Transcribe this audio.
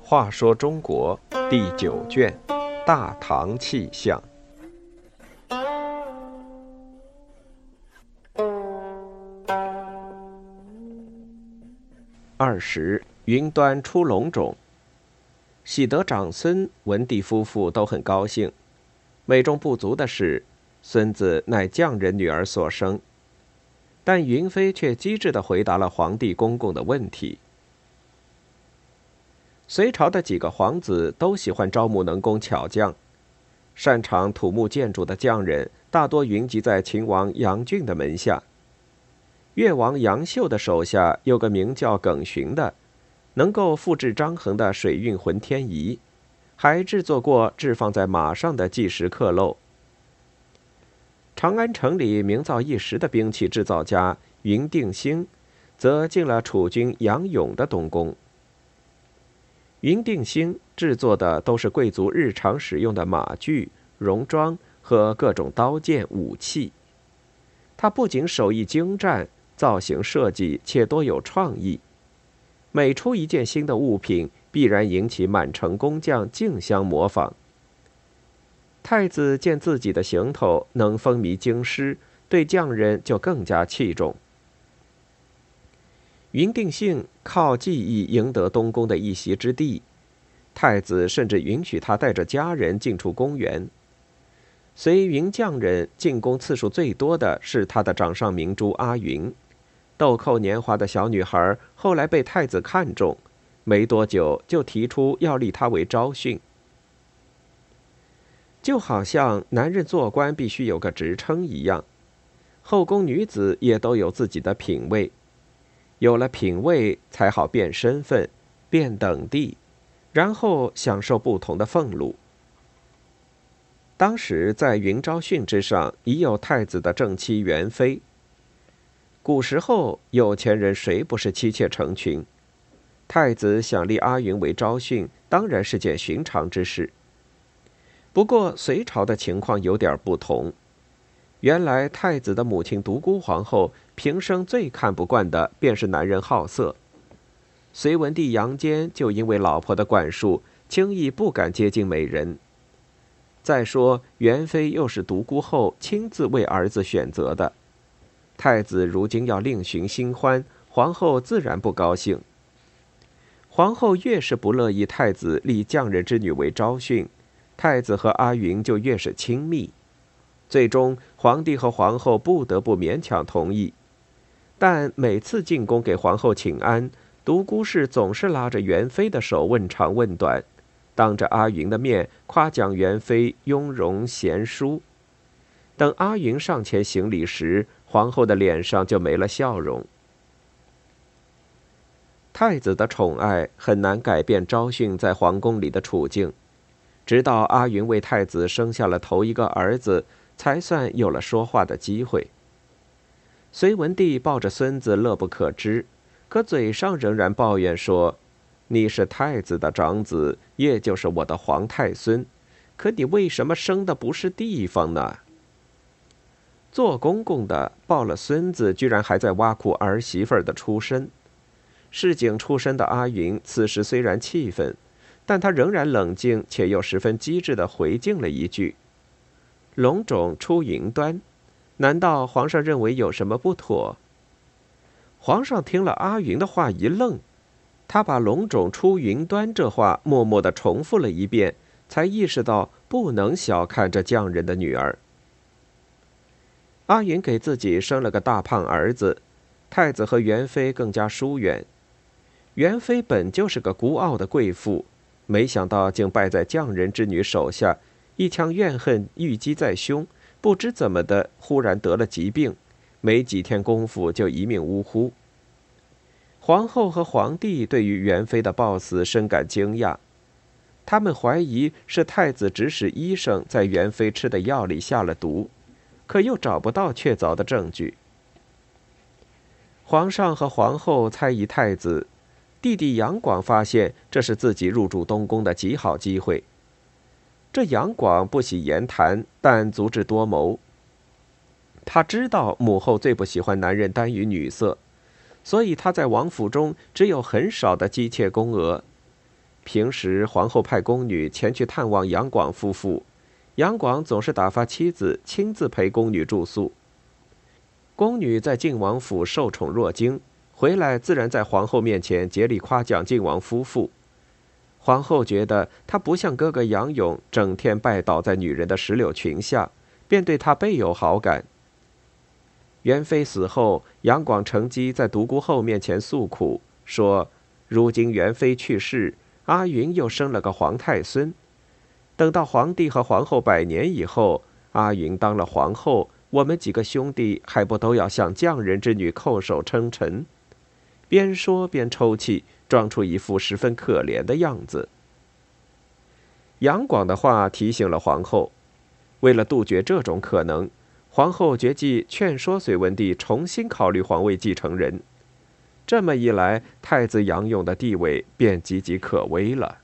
话说中国第九卷《大唐气象》二十，云端出龙种。喜得长孙、文帝夫妇都很高兴。美中不足的是，孙子乃匠人女儿所生。但云飞却机智地回答了皇帝公公的问题。隋朝的几个皇子都喜欢招募能工巧匠，擅长土木建筑的匠人大多云集在秦王杨俊的门下。越王杨秀的手下有个名叫耿寻的，能够复制张衡的水运浑天仪，还制作过置放在马上的计时刻漏。长安城里名噪一时的兵器制造家云定兴，则进了楚军杨勇的东宫。云定兴制作的都是贵族日常使用的马具、戎装和各种刀剑武器。他不仅手艺精湛，造型设计且多有创意。每出一件新的物品，必然引起满城工匠竞相模仿。太子见自己的行头能风靡京师，对匠人就更加器重。云定性靠技艺赢得东宫的一席之地，太子甚至允许他带着家人进出宫园。随云匠人进宫次数最多的是他的掌上明珠阿云，豆蔻年华的小女孩，后来被太子看中，没多久就提出要立她为昭训。就好像男人做官必须有个职称一样，后宫女子也都有自己的品位。有了品位，才好变身份、变等地，然后享受不同的俸禄。当时在云昭训之上，已有太子的正妻元妃。古时候，有钱人谁不是妻妾成群？太子想立阿云为昭训，当然是件寻常之事。不过，隋朝的情况有点不同。原来太子的母亲独孤皇后平生最看不惯的便是男人好色。隋文帝杨坚就因为老婆的管束，轻易不敢接近美人。再说元妃又是独孤后亲自为儿子选择的，太子如今要另寻新欢，皇后自然不高兴。皇后越是不乐意太子立匠人之女为昭训，太子和阿云就越是亲密。最终，皇帝和皇后不得不勉强同意，但每次进宫给皇后请安，独孤氏总是拉着元妃的手问长问短，当着阿云的面夸奖元妃雍容贤淑。等阿云上前行礼时，皇后的脸上就没了笑容。太子的宠爱很难改变昭训在皇宫里的处境，直到阿云为太子生下了头一个儿子。才算有了说话的机会。隋文帝抱着孙子乐不可支，可嘴上仍然抱怨说：“你是太子的长子，也就是我的皇太孙，可你为什么生的不是地方呢？”做公公的抱了孙子，居然还在挖苦儿媳妇的出身。市井出身的阿云此时虽然气愤，但他仍然冷静且又十分机智的回敬了一句。龙种出云端，难道皇上认为有什么不妥？皇上听了阿云的话一愣，他把“龙种出云端”这话默默的重复了一遍，才意识到不能小看这匠人的女儿。阿云给自己生了个大胖儿子，太子和元妃更加疏远。元妃本就是个孤傲的贵妇，没想到竟败在匠人之女手下。一腔怨恨郁积在胸，不知怎么的，忽然得了疾病，没几天功夫就一命呜呼。皇后和皇帝对于元妃的暴死深感惊讶，他们怀疑是太子指使医生在元妃吃的药里下了毒，可又找不到确凿的证据。皇上和皇后猜疑太子，弟弟杨广发现这是自己入主东宫的极好机会。这杨广不喜言谈，但足智多谋。他知道母后最不喜欢男人耽于女色，所以他在王府中只有很少的姬妾宫娥。平时皇后派宫女前去探望杨广夫妇，杨广总是打发妻子亲自陪宫女住宿。宫女在靖王府受宠若惊，回来自然在皇后面前竭力夸奖靖王夫妇。皇后觉得他不像哥哥杨勇，整天拜倒在女人的石榴裙下，便对他倍有好感。元妃死后，杨广乘机在独孤后面前诉苦，说：“如今元妃去世，阿云又生了个皇太孙。等到皇帝和皇后百年以后，阿云当了皇后，我们几个兄弟还不都要向匠人之女叩首称臣？”边说边抽泣。装出一副十分可怜的样子。杨广的话提醒了皇后，为了杜绝这种可能，皇后决计劝说隋文帝重新考虑皇位继承人。这么一来，太子杨勇的地位便岌岌可危了。